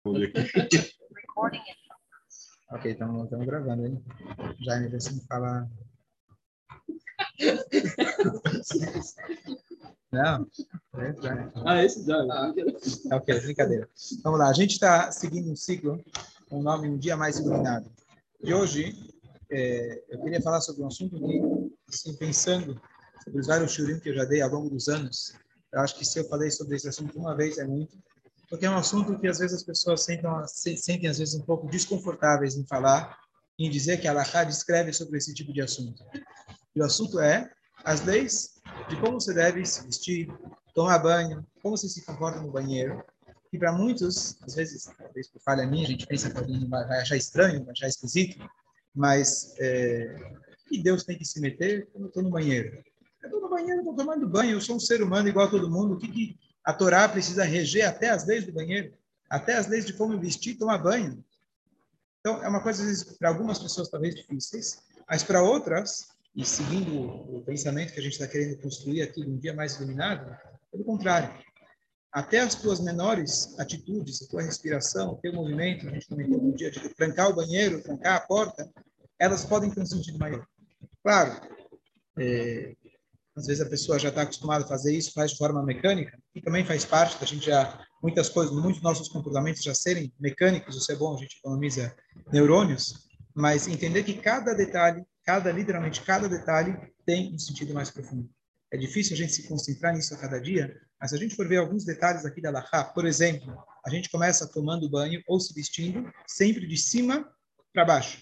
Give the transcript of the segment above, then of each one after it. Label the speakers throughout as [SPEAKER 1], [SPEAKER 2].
[SPEAKER 1] ok, estamos gravando, hein? Jaime, você me fala. Não, é, já.
[SPEAKER 2] Ah, esse já.
[SPEAKER 1] Ah, ok, brincadeira. Vamos lá, a gente está seguindo um ciclo com o nome Um Dia Mais Iluminado. E hoje é, eu queria falar sobre um assunto que, assim, pensando sobre os vários shurim que eu já dei ao longo dos anos, eu acho que se eu falei sobre esse assunto uma vez é muito, porque é um assunto que às vezes as pessoas sentam, sentem às vezes um pouco desconfortáveis em falar, em dizer que a Alaha descreve sobre esse tipo de assunto. E o assunto é as leis de como você deve se vestir, tomar banho, como você se comporta no banheiro. E para muitos, às vezes, talvez por falha minha, a gente pensa que alguém vai achar estranho, vai achar esquisito, mas é, que Deus tem que se meter quando eu estou no banheiro? Eu estou no banheiro, estou tomando banho, eu sou um ser humano igual a todo mundo. O que, que a Torá precisa reger até as leis do banheiro? Até as leis de como vestir e tomar banho? Então, é uma coisa, para algumas pessoas, talvez difíceis, mas para outras, e seguindo o pensamento que a gente está querendo construir aqui um dia mais iluminado, pelo contrário. Até as tuas menores atitudes, a tua respiração, o teu movimento, a gente comentou no dia de trancar o banheiro, trancar a porta, elas podem ter um sentido maior. Claro, é, às vezes a pessoa já está acostumada a fazer isso, faz de forma mecânica, e também faz parte da gente já, muitas coisas, muitos nossos comportamentos já serem mecânicos, isso é bom, a gente economiza neurônios, mas entender que cada detalhe, cada, literalmente cada detalhe tem um sentido mais profundo. É difícil a gente se concentrar nisso a cada dia, mas se a gente for ver alguns detalhes aqui da Lahá, por exemplo, a gente começa tomando banho ou se vestindo sempre de cima para baixo.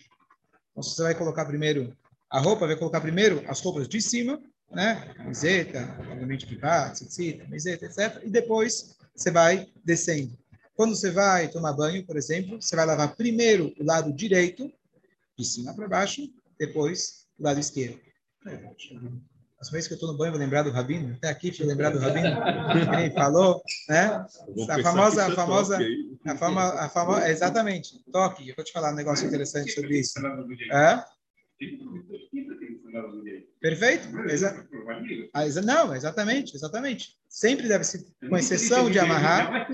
[SPEAKER 1] Então, você vai colocar primeiro a roupa, vai colocar primeiro as roupas de cima né? Camiseta, obviamente pivá, tzitzit, camiseta, etc. E depois você vai descendo. Quando você vai tomar banho, por exemplo, você vai lavar primeiro o lado direito, de cima para baixo, depois o lado esquerdo. As vezes que eu estou no banho, vou lembrar do Rabino. Até aqui, deixa eu lembrar do Rabino. Ele falou, né? A famosa, a famosa, a fama, a fama, exatamente, toque. Eu vou te falar um negócio interessante sobre isso. É? Perfeito? Exa ah, exa não, exatamente, exatamente. Sempre deve ser, com exceção de amarrar.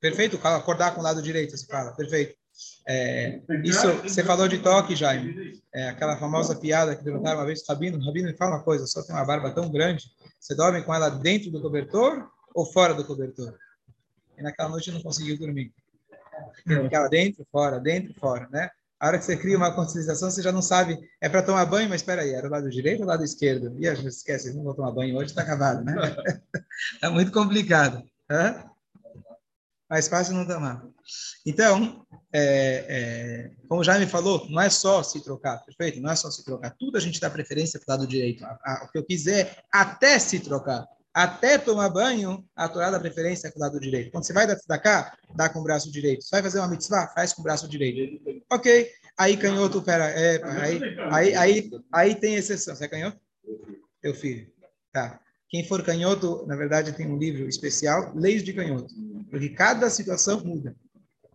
[SPEAKER 1] Perfeito? Acordar com o lado direito, se fala. Perfeito. É, isso, você falou de toque, Jaime. É, aquela famosa piada que perguntaram uma vez Rabino. Rabino, me fala uma coisa, só tem uma barba tão grande. Você dorme com ela dentro do cobertor ou fora do cobertor? E naquela noite não conseguiu dormir. Ficava dentro, fora, dentro, fora, né? A hora que você cria uma conscientização, você já não sabe, é para tomar banho, mas espera aí, era o lado direito ou o lado esquerdo? E a gente esquece, não vou tomar banho hoje, está acabado, né? Está muito complicado. Hã? Mais fácil não tomar. Então, é, é, como já me falou, não é só se trocar, perfeito? Não é só se trocar. Tudo a gente dá preferência para o lado direito. A, a, o que eu quiser, até se trocar até tomar banho, a Torá dá preferência com o lado direito. Quando você vai dar cá, dá com o braço direito. Você vai fazer uma mitzvah, faz com o braço direito. Ok. Aí canhoto, pera, é, aí, aí, aí, aí tem exceção. Você é canhoto? Teu filho. Tá. Quem for canhoto, na verdade, tem um livro especial, Leis de Canhoto. Porque cada situação muda.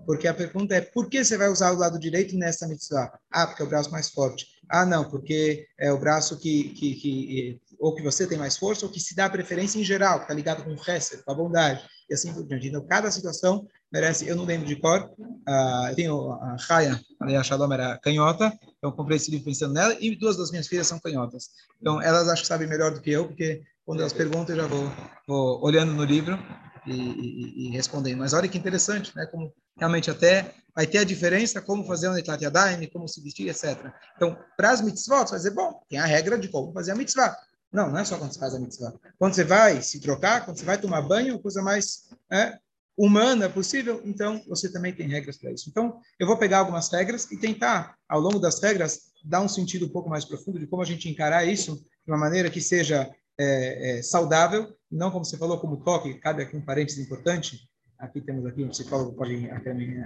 [SPEAKER 1] Porque a pergunta é, por que você vai usar o lado direito nessa mitzvah? Ah, porque é o braço mais forte. Ah, não, porque é o braço que, que, que ou que você tem mais força, ou que se dá preferência em geral, que está ligado com o resto, com a bondade, e assim por diante. Então, cada situação merece, eu não lembro de cor, uh, eu tenho a Raya, a Shalom era canhota, então comprei esse livro pensando nela, e duas das minhas filhas são canhotas. Então, elas acho que sabem melhor do que eu, porque quando elas perguntam, eu já vou, vou olhando no livro e, e, e, respondendo. Mas olha que interessante, né? Como realmente até vai ter a diferença como fazer um Netlat Yadayim, como se vestir, etc. Então, para as mitzvot, vai dizer, bom, tem a regra de como fazer a mitzvah. Não, não é só quando você faz a mitzvah. Quando você vai se trocar, quando você vai tomar banho, coisa mais é, humana possível, então você também tem regras para isso. Então, eu vou pegar algumas regras e tentar, ao longo das regras, dar um sentido um pouco mais profundo de como a gente encarar isso de uma maneira que seja é, é, saudável, não como você falou, como toque, cabe aqui um parênteses importante, aqui temos aqui um psicólogo pode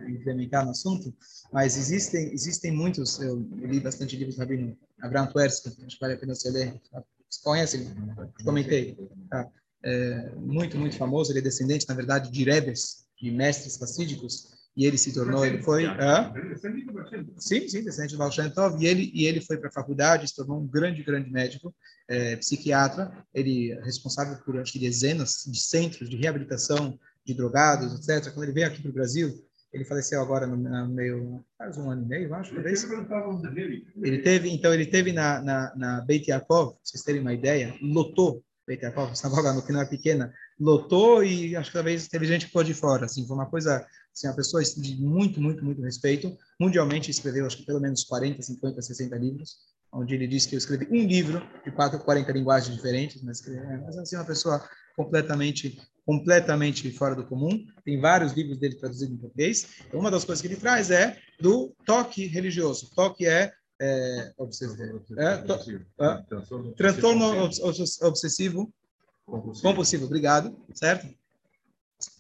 [SPEAKER 1] implementar no assunto, mas existem existem muitos, eu li bastante livros Rabino Abraham Tversky, acho que vale a pena você ler, você conhece? Comentei. Tá. É, muito, muito famoso. Ele é descendente, na verdade, de Rebes, de mestres facídicos. E ele se tornou, ele foi... Ah? Sim, sim, descendente do Baal Tov. E ele, e ele foi para a faculdade, se tornou um grande, grande médico, é, psiquiatra. Ele é responsável por, acho que, dezenas de centros de reabilitação de drogados, etc. Quando ele veio aqui para o Brasil, ele faleceu agora no, no meio, faz um ano e meio, acho, talvez. Ele teve, então, ele teve na, na, na Beit Yaakov, vocês terem uma ideia, lotou Beit Yaakov, sinagoga que não é pequena, lotou e acho que talvez teve gente que ficou de fora, assim, foi uma coisa, assim, uma pessoa de muito, muito, muito respeito, mundialmente escreveu, acho que pelo menos 40, 50, 60 livros, onde ele disse que eu escrevi um livro de 4, 40 linguagens diferentes, mas, é, mas assim, uma pessoa completamente completamente fora do comum. Tem vários livros dele traduzidos em português. Então, uma das coisas que ele traz é do toque religioso. Toque é, é, obsessivo, é to, é, transtorno obsessivo compulsivo. compulsivo. Obrigado, certo?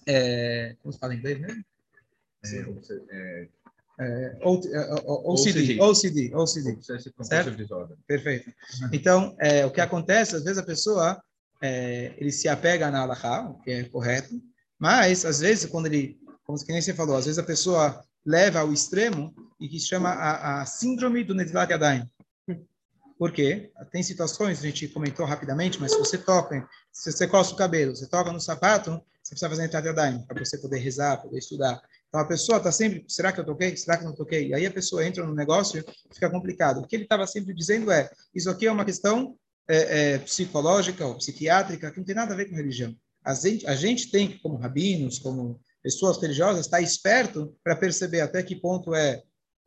[SPEAKER 1] É, como se fala em inglês mesmo? É, é, OCD, OCD, OCD, certo? Perfeito. Então, é, o que acontece, às vezes a pessoa é, ele se apega na Allahá, o que é correto, mas, às vezes, quando ele, como que nem você falou, às vezes a pessoa leva ao extremo e que chama a, a síndrome do Netilat Yadayim. Por quê? Tem situações, a gente comentou rapidamente, mas se você toca, se você coça o cabelo, você toca no sapato, você precisa fazer Netilat Yadayim, para você poder rezar, poder estudar. Então a pessoa está sempre, será que eu toquei? Será que não toquei? E aí a pessoa entra no negócio fica complicado. O que ele estava sempre dizendo é, isso aqui é uma questão é, é, psicológica ou psiquiátrica que não tem nada a ver com religião. A gente, a gente tem que, como rabinos, como pessoas religiosas, estar esperto para perceber até que ponto é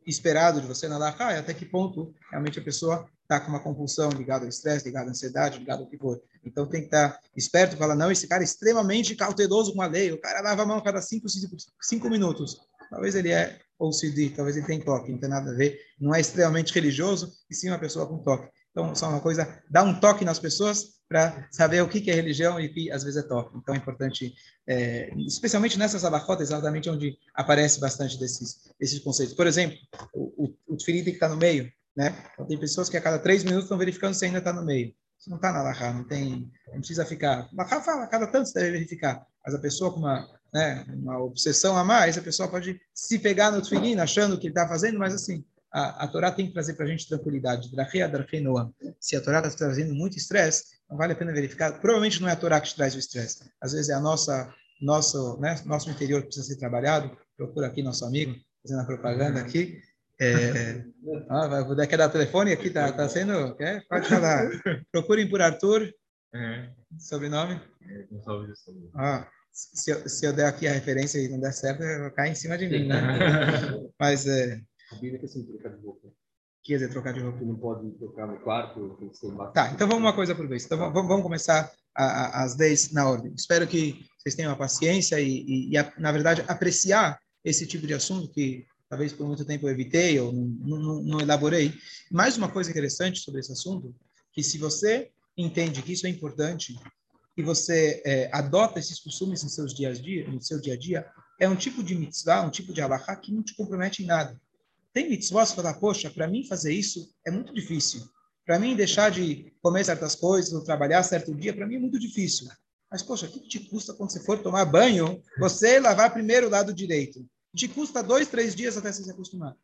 [SPEAKER 1] esperado de você na Laha e até que ponto realmente a pessoa está com uma compulsão ligada ao estresse, ligada à ansiedade, ligada ao que for. Então tem que estar esperto e falar, não, esse cara é extremamente cauteloso com a lei, o cara lava a mão cada cinco, cinco, cinco minutos. Talvez ele é OCD, talvez ele tenha toque, não tem nada a ver, não é extremamente religioso, e sim uma pessoa com toque. Então, só uma coisa, dá um toque nas pessoas para saber o que, é religião e o que às vezes é toque. Então, é importante, é, especialmente nessas abacotas, exatamente onde aparece bastante desses, desses conceitos. Por exemplo, o, o, o que está no meio, né? Então, tem pessoas que a cada três minutos estão verificando se ainda está no meio. Isso não está na Lahá, não tem, não precisa ficar. Lahá fala, a cada tanto você deve verificar. Mas a pessoa com uma, né, uma obsessão a mais, a pessoa pode se pegar no tefilim achando que ele está fazendo, mas assim, a, a Torá tem que trazer para a gente tranquilidade. Se a Torá está trazendo muito estresse, não vale a pena verificar. Provavelmente não é a Torá que te traz o estresse. Às vezes é a nossa, nosso, né, nosso interior que precisa ser trabalhado. Procura aqui nosso amigo, fazendo a propaganda aqui. É, ah, vai, quer dar o telefone? Aqui está tá sendo. Quer? Pode falar. Procurem por Arthur. É. Sobrenome? Ah, se eu, se eu der aqui a referência e não der certo, vai cair em cima de mim, né? Mas é,
[SPEAKER 2] Que assim, trocar de roupa.
[SPEAKER 1] Quer dizer, trocar de roupa.
[SPEAKER 2] Não pode trocar no quarto, tem que ser.
[SPEAKER 1] Tá, então vamos uma coisa por vez. Então vamos, vamos começar a, a, as 10 na ordem. Espero que vocês tenham a paciência e, e, e a, na verdade, apreciar esse tipo de assunto que talvez por muito tempo eu evitei ou não, não, não elaborei. Mais uma coisa interessante sobre esse assunto, que se você entende que isso é importante e você é, adota esses costumes seus dias dia, no seu dia a dia, é um tipo de mitzvah, um tipo de alahá que não te compromete em nada. Tem mitzvot falar, poxa, para mim fazer isso é muito difícil. Para mim deixar de comer certas coisas ou trabalhar certo dia, para mim é muito difícil. Mas, poxa, o que te custa quando você for tomar banho, você lavar primeiro o lado direito? Te custa dois, três dias até você se acostumar.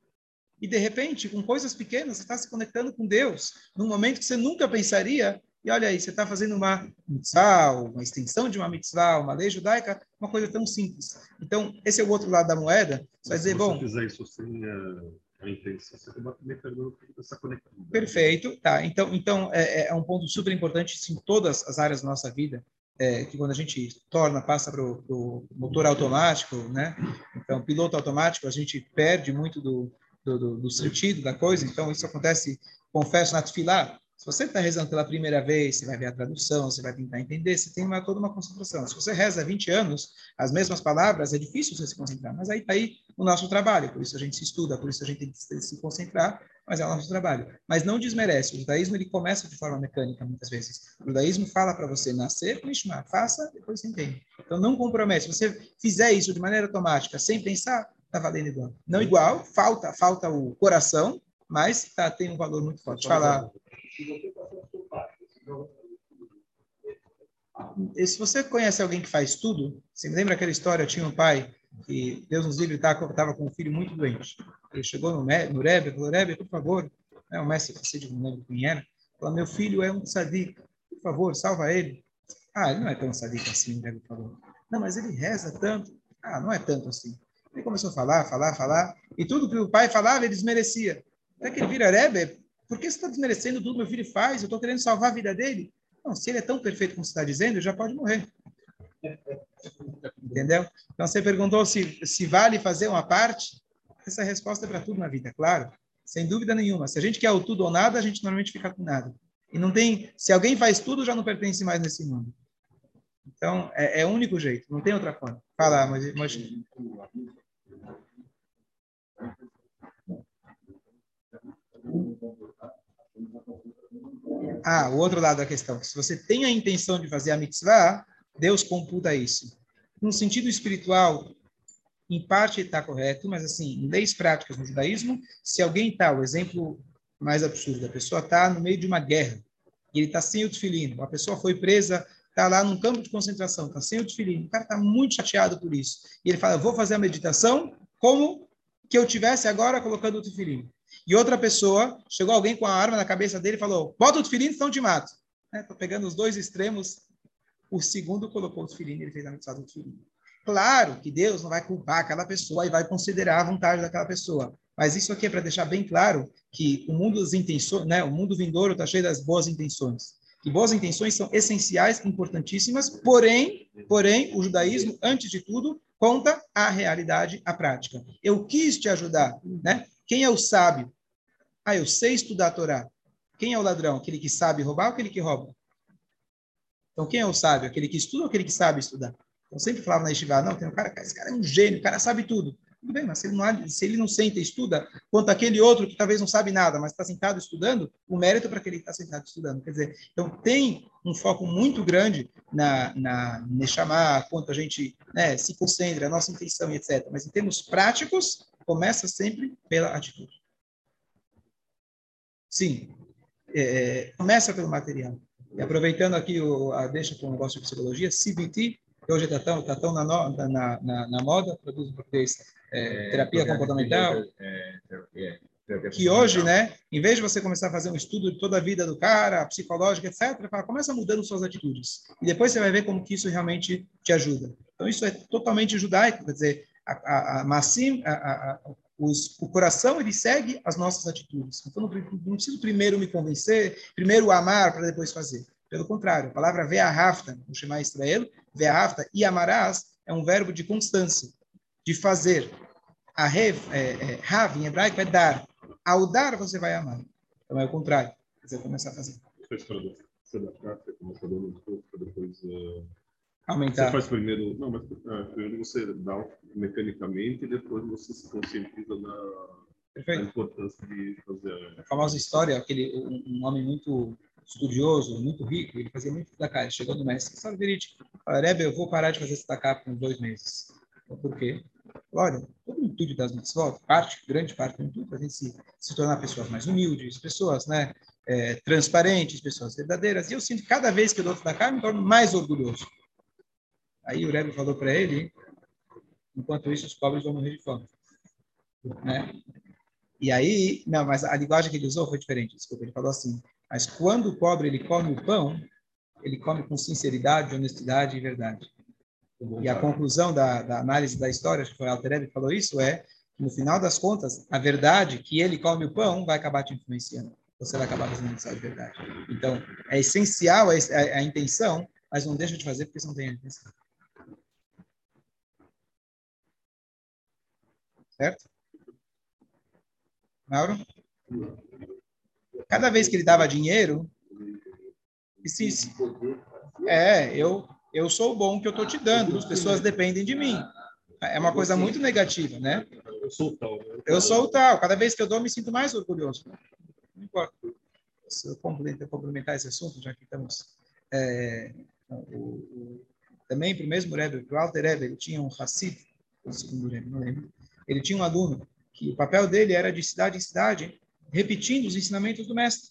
[SPEAKER 1] E, de repente, com coisas pequenas, você está se conectando com Deus, num momento que você nunca pensaria. E olha aí, você está fazendo uma mitzvah, uma extensão de uma mitzvah, uma lei judaica, uma coisa tão simples. Então, esse é o outro lado da moeda. Você vai dizer, bom...
[SPEAKER 2] Se você fizer isso sem a intenção, você acaba também perdendo essa conexão.
[SPEAKER 1] Perfeito, tá. Então, então é, é um ponto super importante em todas as áreas da nossa vida. É, que quando a gente torna, passa para o motor automático, né? Então, piloto automático, a gente perde muito do, do, do, sentido da coisa. Então, isso acontece, confesso, na tefilá. Você está rezando pela primeira vez, você vai ver a tradução, você vai tentar entender, você tem uma, toda uma concentração. Se você reza há 20 anos, as mesmas palavras, é difícil você se concentrar. Mas aí está aí o nosso trabalho, por isso a gente se estuda, por isso a gente tem que se concentrar, mas é o nosso trabalho. Mas não desmerece. O judaísmo ele começa de forma mecânica, muitas vezes. O judaísmo fala para você nascer com faça, depois você entende. Então não compromete. Se você fizer isso de maneira automática, sem pensar, está valendo igual. Não igual, falta, falta o coração, mas tá, tem um valor muito forte. Falar. Se você conhece alguém que faz tudo, você lembra aquela história? Eu tinha um pai que, Deus nos livre, estava com um filho muito doente. Ele chegou no, no Rebbe, falou: Rebbe, por favor, né, o mestre Cacete, não lembro quem era, falou: Meu filho é um sadico, por favor, salva ele. Ah, ele não é tão sadico assim, o Rebbe falou. Não, mas ele reza tanto. Ah, não é tanto assim. Ele começou a falar, falar, falar, e tudo que o pai falava, ele desmerecia. Até que ele vira, Rebbe, por que você está desmerecendo tudo que meu filho faz? Eu estou querendo salvar a vida dele. Não, se ele é tão perfeito como você está dizendo, já pode morrer. Entendeu? Então, você perguntou se, se vale fazer uma parte. Essa resposta é para tudo na vida, claro. Sem dúvida nenhuma. Se a gente quer o tudo ou nada, a gente normalmente fica com nada. E não tem... Se alguém faz tudo, já não pertence mais nesse mundo. Então, é, é o único jeito. Não tem outra forma. Fala, mas... mas... Ah, o outro lado da questão. Se você tem a intenção de fazer a mitzvah, Deus computa isso. No sentido espiritual, em parte está correto, mas assim, em leis práticas no judaísmo, se alguém está, o exemplo mais absurdo, a pessoa está no meio de uma guerra, e ele está sem o tefilino, a pessoa foi presa, está lá num campo de concentração, está sem o tefilino, o cara está muito chateado por isso. E ele fala, vou fazer a meditação como que eu tivesse agora colocando o tefilino. E outra pessoa, chegou alguém com a arma na cabeça dele e falou, bota o tefilino, senão te mato. Estou né? pegando os dois extremos o segundo colocou o e ele fez a mitzvah do filhinho. Claro que Deus não vai culpar aquela pessoa e vai considerar a vontade daquela pessoa. Mas isso aqui é para deixar bem claro que o mundo das intenções, né, o mundo vindouro está cheio das boas intenções. E boas intenções são essenciais, importantíssimas, porém, porém, o judaísmo, antes de tudo, conta a realidade, a prática. Eu quis te ajudar, né? Quem é o sábio? Ah, eu sei estudar a Torá. Quem é o ladrão? Aquele que sabe roubar ou aquele que rouba? Então, quem é o sábio? Aquele que estuda ou aquele que sabe estudar? Então, sempre falava na Yeshiva, não, tem um cara, esse cara é um gênio, o cara sabe tudo. Tudo bem, mas se ele não, se ele não senta e estuda, quanto aquele outro que talvez não sabe nada, mas está sentado estudando, o mérito é para aquele que está sentado estudando. Quer dizer, então tem um foco muito grande na, na chamar quanto a gente né, se concentra, a nossa intenção etc. Mas em termos práticos, começa sempre pela atitude. Sim, é, começa pelo material. E aproveitando aqui o, a deixa com o negócio de psicologia, CBT, que hoje está tão, tá tão na, no, na, na, na, moda, produz em português é, terapia comportamental, é, que hoje, né, em vez de você começar a fazer um estudo de toda a vida do cara, psicológica, etc., fala, começa mudando suas atitudes. E depois você vai ver como que isso realmente te ajuda. Então, isso é totalmente judaico, quer dizer, a, a, a Massim, a, a, os, o coração ele segue as nossas atitudes. Então não, preciso primeiro me convencer, primeiro amar para depois fazer. Pelo contrário, a palavra ve'ahafta, no Shema Israel, ve'ahafta e amarás é um verbo de constância, de fazer. A rev, é, é, em hebraico, é dar. Ao dar, você vai amar. Então é o contrário. Você começar a fazer. Você dá começa dando um pouco, depois... Aumentar.
[SPEAKER 2] Você faz primeiro, não, mas é, primeiro você dá mecanicamente e depois você se conscientiza da, da importância de fazer.
[SPEAKER 1] A famosa história, aquele um, um, homem muito estudioso, muito rico, ele fazia muito tzedakah. Chegou no mestre, sabe, verídico, Rebbe, eu vou parar de fazer tzedakah por dois meses. Por quê? Olha, todo o intuito das mitzvot, parte, grande parte do intuito, a gente se, se tornar pessoas mais humildes, pessoas, né, é, transparentes, pessoas verdadeiras. E eu sinto que cada vez que eu dou eu me torno mais orgulhoso. Aí o Rebbe falou para ele, enquanto isso os pobres vão morrer de fome. Né? E aí, não, mas a linguagem que ele usou foi diferente, desculpa, ele falou assim, mas quando o pobre ele come o pão, ele come com sinceridade, honestidade e verdade. E a conclusão da, da análise da história, acho que foi Alter que falou isso, é no final das contas, a verdade que ele come o pão vai acabar te influenciando. Você vai acabar fazendo isso de verdade. Então, é essencial a, a, a intenção, mas não deixa de fazer porque você não tem a intenção. Certo? Mauro? Cada vez que ele dava dinheiro, se, é, eu, eu sou o bom que eu estou te dando, as pessoas dependem de mim. É uma coisa muito negativa, né? Eu sou o tal. Eu sou o tal. Cada vez que eu dou, me sinto mais orgulhoso. Não importa. Se eu complementar esse assunto, já que estamos. É, o, também para o mesmo Rebbe, para o Alter Rebbe, ele tinha um Hassid, segundo Rebbe, não lembro, ele tinha um aluno que o papel dele era de cidade em cidade, repetindo os ensinamentos do mestre.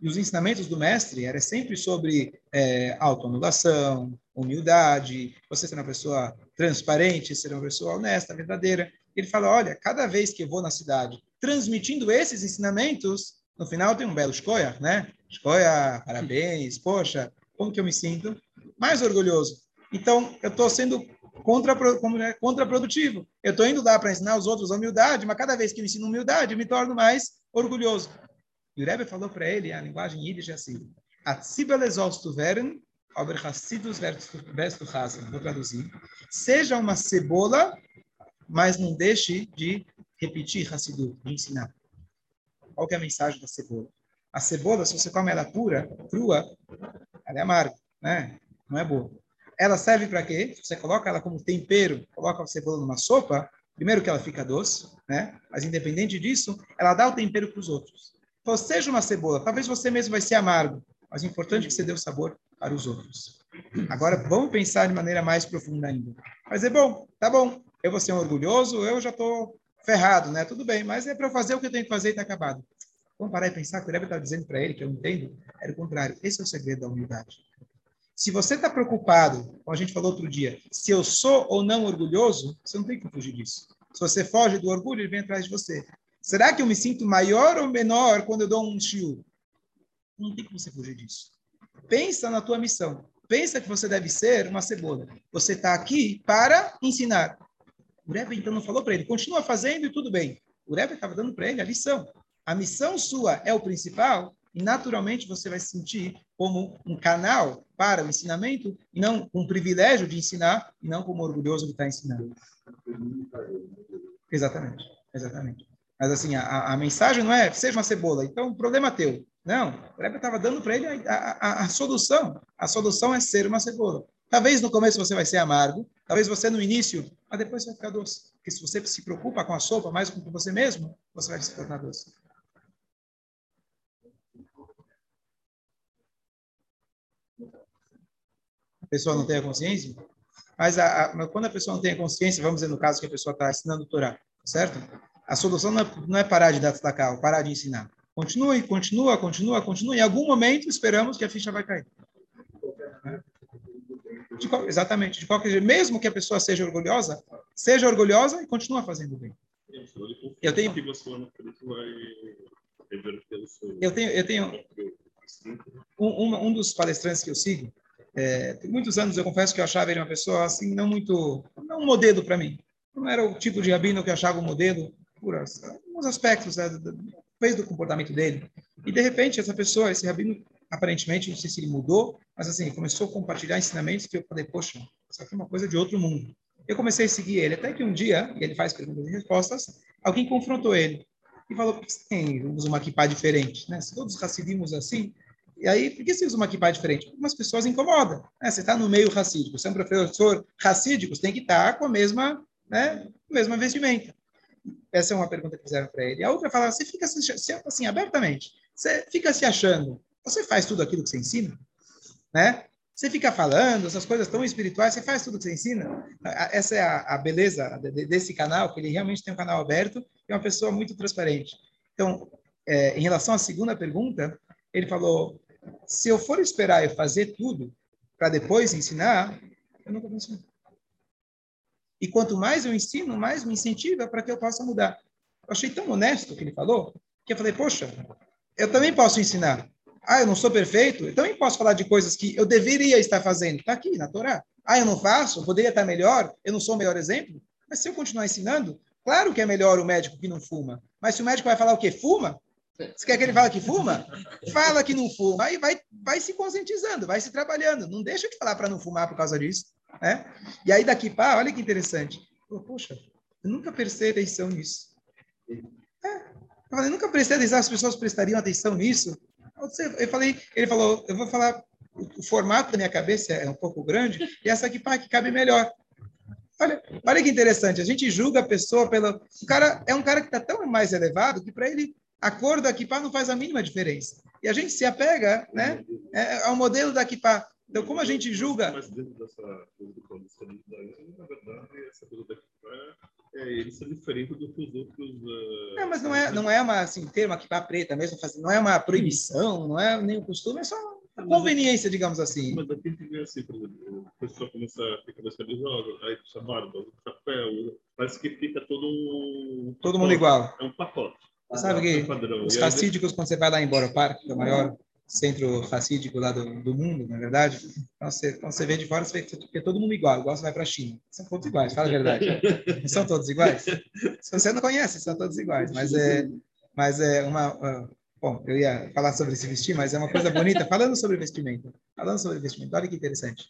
[SPEAKER 1] E os ensinamentos do mestre eram sempre sobre é, autoanulação, humildade, você ser uma pessoa transparente, ser uma pessoa honesta, verdadeira. Ele fala, olha, cada vez que eu vou na cidade transmitindo esses ensinamentos, no final tem um belo escolha, né? Escolha, parabéns, poxa, como que eu me sinto? Mais orgulhoso. então eu estou sendo contra, é, contraprodutivo. Eu estou indo lá para ensinar os outros a humildade, mas cada vez que eu ensino humildade, eu me torno mais orgulhoso. E o Rebbe falou para ele, a linguagem yiddish é assim, Hassidus Vou traduzir. Seja uma cebola, mas não deixe de repetir Hassidut, de ensinar. Qual que é a mensagem da cebola? A cebola, se você come ela pura, crua, ela é amarga, né? Não é boa. Ela serve para quê? Você coloca ela como tempero, coloca a cebola numa sopa, primeiro que ela fica doce, né? Mas independente disso, ela dá o tempero para os outros. Então, seja uma cebola, talvez você mesmo vai ser amargo, mas o importante é que você dê o sabor para os outros. Agora, vamos pensar de maneira mais profunda ainda. Mas é bom, tá bom. Eu vou ser um orgulhoso, eu já estou ferrado, né? Tudo bem, mas é para fazer o que eu tenho que fazer e está acabado. Vamos parar e pensar que o Rebbe está dizendo para ele, que eu entendo, era o contrário. Esse é o segredo da humildade. Se você está preocupado, como a gente falou outro dia, se eu sou ou não orgulhoso, você não tem que fugir disso. Se você foge do orgulho, ele vem atrás de você. Será que eu me sinto maior ou menor quando eu dou um shiur? Não tem como você fugir disso. Pensa na tua missão. Pensa que você deve ser uma cebola. Você está aqui para ensinar. O Rebbe, então, não falou para ele, continua fazendo e tudo bem. O Rebbe estava dando para ele a lição. A missão sua é o principal e, naturalmente, você vai se sentir como um canal para o ensinamento, e não um privilégio de ensinar, e não como orgulhoso de estar ensinando. Exatamente, exatamente. Mas assim, a, a mensagem não é seja uma cebola, então o problema é teu. Não, o Rebbe estava dando para ele a, a, a, solução. A solução é ser uma cebola. Talvez no começo você vai ser amargo, talvez você no início, mas depois você vai ficar doce. Porque se você se preocupa com a sopa mais do que com você mesmo, você vai se tornar doce. Pessoa não tem a consciência, mas a, a, quando a pessoa não tem consciência, vamos dizer no caso que a pessoa está ensinando o Torá, certo? A solução não é, não é parar de dar destacar, parar de ensinar. Continue, continua, continua, continua. Em algum momento esperamos que a ficha vai cair. De qual, exatamente. De qualquer jeito, mesmo que a pessoa seja orgulhosa, seja orgulhosa e continua fazendo bem. Eu tenho. Eu tenho, eu tenho um, um, um dos palestrantes que eu sigo, é, tem muitos anos eu confesso que eu achava ele uma pessoa assim, não muito, não um modelo para mim. Não era o tipo de rabino que eu achava um modelo por alguns aspectos, né, fez do comportamento dele. E de repente essa pessoa, esse rabino, aparentemente, não sei se ele mudou, mas assim, começou a compartilhar ensinamentos que eu falei, poxa, isso aqui é uma coisa de outro mundo. Eu comecei a seguir ele, até que um dia, e ele faz perguntas e respostas, alguém confrontou ele e falou, você usa uma equipa diferente? Né? Se todos racidimos assim, e aí, por que você usa uma equipa diferente? Algumas pessoas incomodam. Né? Você está no meio racídico, você é um professor racídico, você tem que estar tá com a mesma, né, mesma vestimenta. Essa é uma pergunta que fizeram para ele. A outra fala, você fica assim, assim, abertamente, você fica se achando, você faz tudo aquilo que você ensina? Né? Você fica falando essas coisas tão espirituais, você faz tudo que você ensina? Essa é a, a beleza desse canal, que ele realmente tem um canal aberto e é uma pessoa muito transparente. Então, é, em relação à segunda pergunta, ele falou, se eu for esperar eu fazer tudo para depois ensinar, eu nunca vou ensinar. E quanto mais eu ensino, mais me incentiva para que eu possa mudar. Eu achei tão honesto o que ele falou, que eu falei, poxa, eu também posso ensinar. Ah, eu não sou perfeito, eu também posso falar de coisas que eu deveria estar fazendo. Está aqui, na Torá. Ah, eu não faço, poderia estar melhor, eu não sou o melhor exemplo. Mas se eu continuar ensinando, claro que é melhor o médico que não fuma. Mas se o médico vai falar o quê? Fuma? Você quer que ele fale que fuma? Fala que não fuma. Aí vai, vai se conscientizando, vai se trabalhando. Não deixa de falar para não fumar por causa disso. Né? E aí daqui para, olha que interessante. Poxa, eu nunca prestei atenção nisso. É, eu falei, nunca prestei atenção, as pessoas prestariam atenção nisso. Eu falei, ele falou, eu vou falar, o formato da minha cabeça é um pouco grande, e essa aqui pá, que cabe melhor. Olha, olha que interessante, a gente julga a pessoa pelo. O cara é um cara que está tão mais elevado que para ele a cor da kippah não faz a mínima diferença. E a gente se apega né, é, ao modelo da kippah. Então, como a gente julga... Mas dentro dessa coisa do na verdade, essa coisa da kippah é, eles são diferentes do que os outros... Uh... Não, mas não é, não é uma, assim, ter uma kippah preta mesmo, não é uma proibição, não é nem um costume, é só a conveniência, digamos assim.
[SPEAKER 2] Mas daqui tem assim, por exemplo, o pessoal começa a ficar mais religiosa, aí puxa barba, usa chapéu, parece que fica todo...
[SPEAKER 1] Todo mundo igual.
[SPEAKER 2] É um pacote.
[SPEAKER 1] Sabe que os racídicos, quando você vai lá embora o parque, que é o maior, centro racídico lá do, do mundo, na é verdade. Então você, então você vê de fora, você vê que é todo mundo igual, igual você vai para a China. São todos iguais, fala a verdade. Não são todos iguais? Se você não conhece, são todos iguais. Mas é, mas é uma. Uh, bom, eu ia falar sobre se vestir, mas é uma coisa bonita. Falando sobre vestimento, falando sobre vestimento, olha que interessante.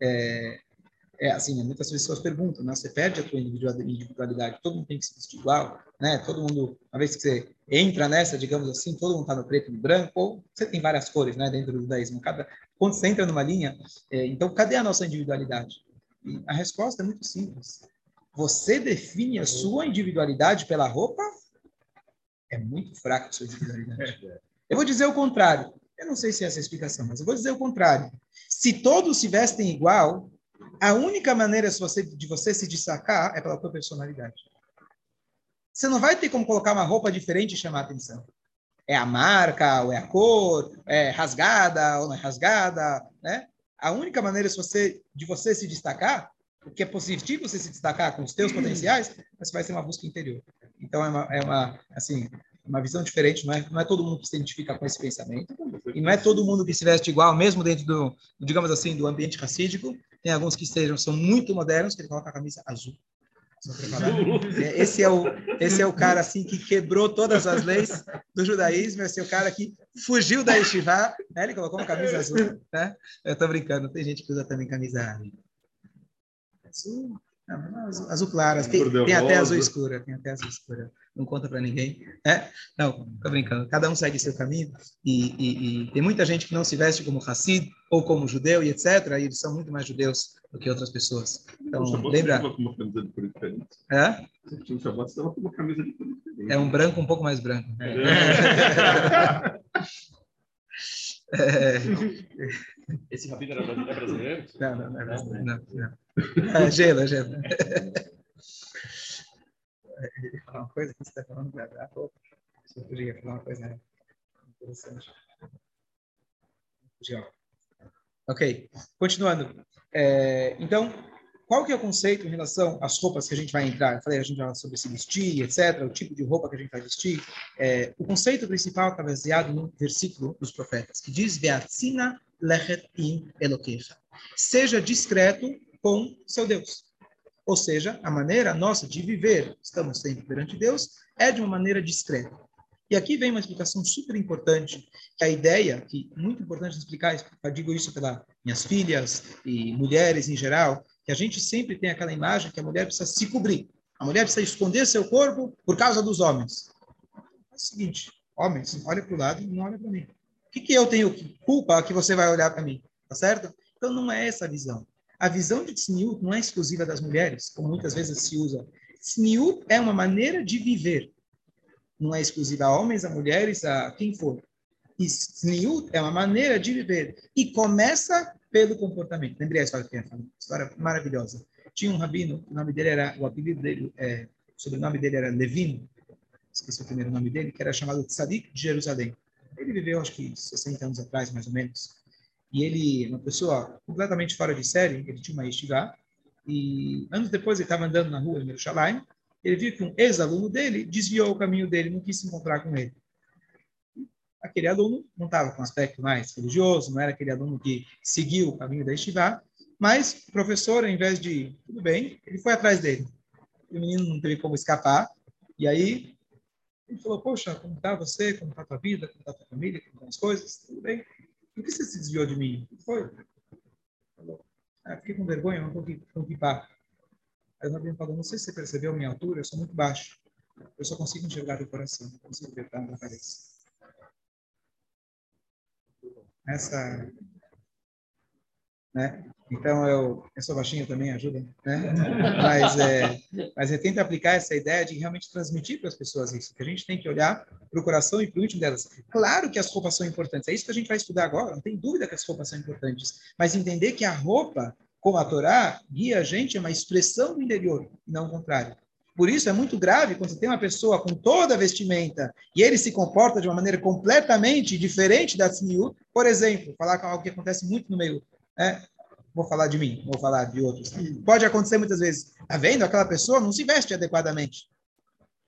[SPEAKER 1] É, é assim, né? muitas pessoas perguntam, né? Você perde a tua individualidade, todo mundo tem que se vestir igual, né? Todo mundo, uma vez que você entra nessa, digamos assim, todo mundo está no preto e no branco, ou você tem várias cores, né? Dentro do judaísmo, cada quando você entra numa linha, é, então cadê a nossa individualidade? E a resposta é muito simples. Você define a sua individualidade pela roupa? É muito fraca a sua individualidade. Eu vou dizer o contrário. Eu não sei se é essa a explicação, mas eu vou dizer o contrário. Se todos se vestem igual, a única maneira de você, se destacar é pela tua personalidade. Você não vai ter como colocar uma roupa diferente e chamar atenção. É a marca, ou é a cor, é rasgada ou não é rasgada, né? A única maneira de você, de você se destacar, o que é positivo você se destacar com os teus potenciais, você vai ser uma busca interior. Então é uma, é uma assim, uma visão diferente, não é, não é todo mundo que se identifica com esse pensamento, e não é todo mundo que se veste igual, mesmo dentro do, digamos assim, do ambiente racídico. Tem alguns que estejam, são muito modernos, que ele coloca a camisa azul. É, esse é o esse é o cara assim que quebrou todas as leis do judaísmo, esse é o cara que fugiu da Yeshiva, né? ele colocou uma camisa azul, né? Eu estou brincando, tem gente que usa também camisa azul, azul, azul clara, tem, tem até azul escura, tem até azul escura não conta para ninguém. É? Não, tô brincando. Cada um segue seu caminho e, e, e, tem muita gente que não se veste como Hassid ou como judeu e etc. E eles são muito mais judeus do que outras pessoas. Então, lembra? É? É um branco um pouco mais branco. É.
[SPEAKER 3] É. Esse rabino era brasileiro?
[SPEAKER 1] Não, não, não é brasileiro. Não, não. É gelo, é gelo ele falar uma coisa você está falando da, roupa. Você podia falar uma coisa interessante. Ok, continuando. É, então, qual que é o conceito em relação às roupas que a gente vai entrar? Eu falei, a gente vai sobre se vestir, etc., o tipo de roupa que a gente vai vestir. É, o conceito principal está baseado no versículo dos profetas, que diz, Veatzina lechet in elokecha. Seja discreto com seu Deus. Ou seja, a maneira nossa de viver, estamos sempre perante Deus, é de uma maneira discreta. E aqui vem uma explicação super importante, que a ideia, que é muito importante explicar, eu digo isso pelas minhas filhas e mulheres em geral, que a gente sempre tem aquela imagem que a mulher precisa se cobrir. A mulher precisa esconder seu corpo por causa dos homens. É o seguinte, homens, olha para o lado e não olha para mim. O que, que eu tenho culpa que você vai olhar para mim? Tá certo? Então não é essa a visão. A visão de tzniut não é exclusiva das mulheres, como muitas vezes se usa. Tzniut é uma maneira de viver. Não é exclusiva a homens, a mulheres, a quem for. Tzniut é uma maneira de viver. E começa pelo comportamento. Lembrei a história que eu falei. História maravilhosa. Tinha um rabino, o nome dele era, o apelido dele, é, o sobrenome dele era Levino, esqueci o primeiro nome dele, que era chamado Tzadik de Jerusalém. Ele viveu, acho que 60 anos atrás, mais ou menos. E ele, uma pessoa completamente fora de série, ele tinha uma yeshiva, e anos depois ele estava andando na rua em Jerusalém, ele viu que um ex-aluno dele desviou o caminho dele, não quis se encontrar com ele. Aquele aluno não estava com aspecto mais religioso, não era aquele aluno que seguiu o caminho da yeshiva, mas o professor, ao invés de, tudo bem, ele foi atrás dele. O menino não teve como escapar, e aí ele falou, poxa, como está você, como está a tua vida, como está a tua família, como estão as coisas, tudo bem. Por que você se desviou de mim? Foi. Falou. Ah, fiquei com vergonha, não estou equipar. Aí o Rabino falou, não sei se você percebeu a minha altura, eu sou muito baixo. Eu só consigo enxergar o coração, não consigo ver na cabeça. Essa né? Então, eu, eu sou baixinho também, ajuda, né? Mas, é, mas eu tento aplicar essa ideia de realmente transmitir para as pessoas isso, que a gente tem que olhar para o coração e para o íntimo delas. Claro que as roupas são importantes, é isso que a gente vai estudar agora, não tem dúvida que as roupas são importantes, mas entender que a roupa, como a Torá, guia a gente é uma expressão do interior, não o contrário. Por isso é muito grave quando você tem uma pessoa com toda a vestimenta e ele se comporta de uma maneira completamente diferente da Tzniut. Por exemplo, falar com algo que acontece muito no meio é, vou falar de mim, vou falar de outros. Pode acontecer muitas vezes. Tá vendo? Aquela pessoa não se veste adequadamente.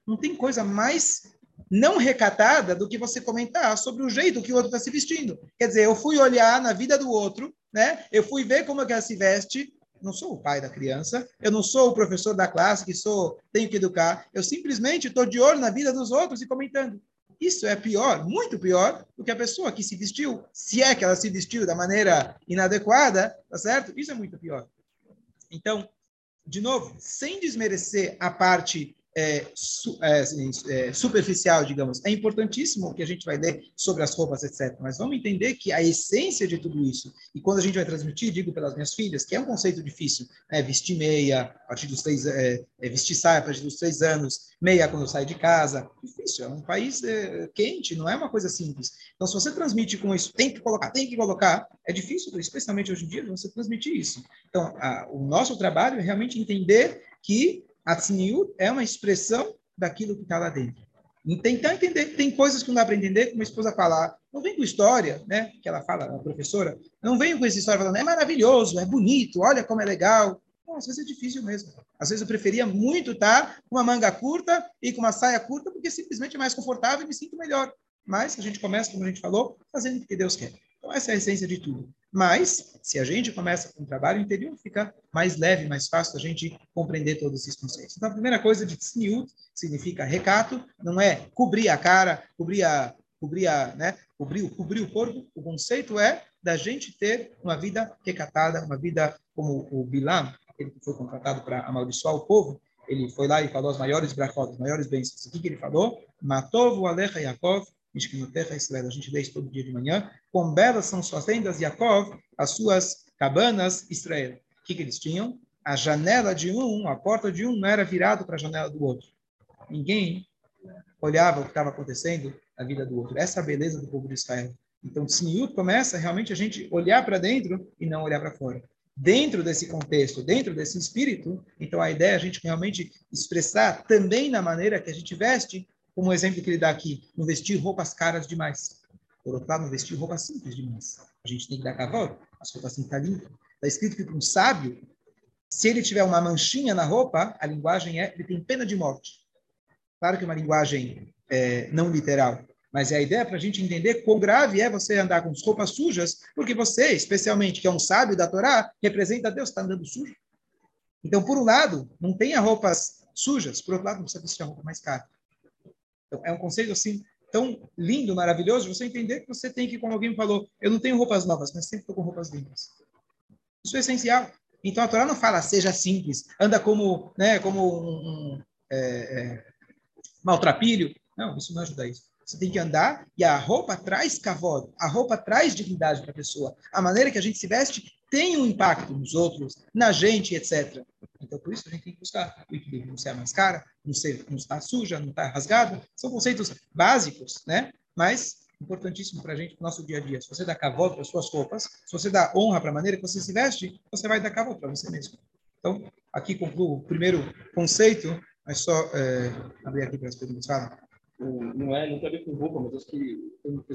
[SPEAKER 1] Não tem coisa mais não recatada do que você comentar sobre o jeito que o outro está se vestindo. Quer dizer, eu fui olhar na vida do outro, né? Eu fui ver como é que ela se veste. Não sou o pai da criança, eu não sou o professor da classe que sou, tenho que educar. Eu simplesmente estou de olho na vida dos outros e comentando. Isso é pior, muito pior, do que a pessoa que se vestiu, se é que ela se vestiu da maneira inadequada, tá certo? Isso é muito pior. Então, de novo, sem desmerecer a parte é, su, é, assim, é, superficial, digamos. É importantíssimo o que a gente vai ler sobre as roupas, etc. Mas vamos entender que a essência de tudo isso, e quando a gente vai transmitir, digo pelas minhas filhas, que é um conceito difícil, né? vestir meia a partir dos três, é, é, vestir saia a partir dos três anos, meia quando sai de casa, difícil. É um país é, quente, não é uma coisa simples. Então, se você transmite com isso, tem que colocar, tem que colocar, é difícil, especialmente hoje em dia, você transmitir isso. Então, a, o nosso trabalho é realmente entender que a tzniut é uma expressão daquilo que está lá dentro. Tentar entender, tem coisas que não dá para entender, como a esposa fala, não vem com história, né? Que ela fala, a professora, não vem com essa história falando, é maravilhoso, é bonito, olha como é legal. Não, às vezes é difícil mesmo. Às vezes eu preferia muito estar com uma manga curta e com uma saia curta, porque simplesmente é mais confortável e me sinto melhor. Mas a gente começa, como a gente falou, fazendo o que Deus quer. Então, essa é a essência de tudo. Mas, se a gente começa com um trabalho interior, fica mais leve, mais fácil a gente compreender todos esses conceitos. Então, a primeira coisa de tzniut significa recato, não é cobrir a cara, cobrir a, cobrir a, né, cobrir, cobrir o corpo. O conceito é da gente ter uma vida recatada, uma vida como o Bilam, ele que foi contratado para amaldiçoar o povo, ele foi lá e falou as maiores brachot, as maiores bênçãos. O que, que ele falou? Matou Alecha Yaakov, Mishkinotecha Israel. A gente isso todo dia de manhã. Quão belas são suas tendas, Yaakov, as suas cabanas, Israel. O que, que eles tinham? A janela de um, a porta de um, não era virado para a janela do outro. Ninguém olhava o que estava acontecendo na vida do outro. Essa é a beleza do povo de Israel. Então, Tzniut começa realmente a gente olhar para dentro e não olhar para fora. Dentro desse contexto, dentro desse espírito, então a ideia é a gente realmente expressar também na maneira que a gente veste como o exemplo que ele dá aqui, não vestir roupas caras demais. Por outro lado, não vestir roupas simples demais. A gente tem que dar cavalo, as roupas têm que estar limpas. Está escrito que para um sábio, se ele tiver uma manchinha na roupa, a linguagem é, ele tem pena de morte. Claro que é uma linguagem é, não literal, mas é a ideia para a gente entender quão grave é você andar com roupas sujas, porque você, especialmente, que é um sábio da Torá, representa Deus, está andando sujo. Então, por um lado, não tenha roupas sujas, por outro lado, não precisa vestir a roupa mais cara. Então, é um conceito assim tão lindo, maravilhoso, você entender que você tem que, como alguém falou, eu não tenho roupas novas, mas sempre estou com roupas limpas. Isso é essencial. Então a Torá não fala seja simples, anda como, né, como um, um é, é, maltrapilho. Não, isso não ajuda isso. Você tem que andar e a roupa traz cavalo, a roupa traz dignidade para a pessoa. A maneira que a gente se veste tem um impacto nos outros, na gente, etc. Então, por isso, a gente tem que buscar o equilíbrio. Não ser mais cara, não, ser, não estar suja, não estar rasgado. São conceitos básicos, né? Mas importantíssimo para a gente, para o nosso dia a dia. Se você dá cavalo para as suas roupas, se você dá honra para a maneira que você se veste, você vai dar cavalo para você mesmo. Então, aqui concluo o primeiro conceito, mas só é, abrir aqui para as perguntas. Fala.
[SPEAKER 3] Não é, não tem a ver com roupa, mas acho que tem uma que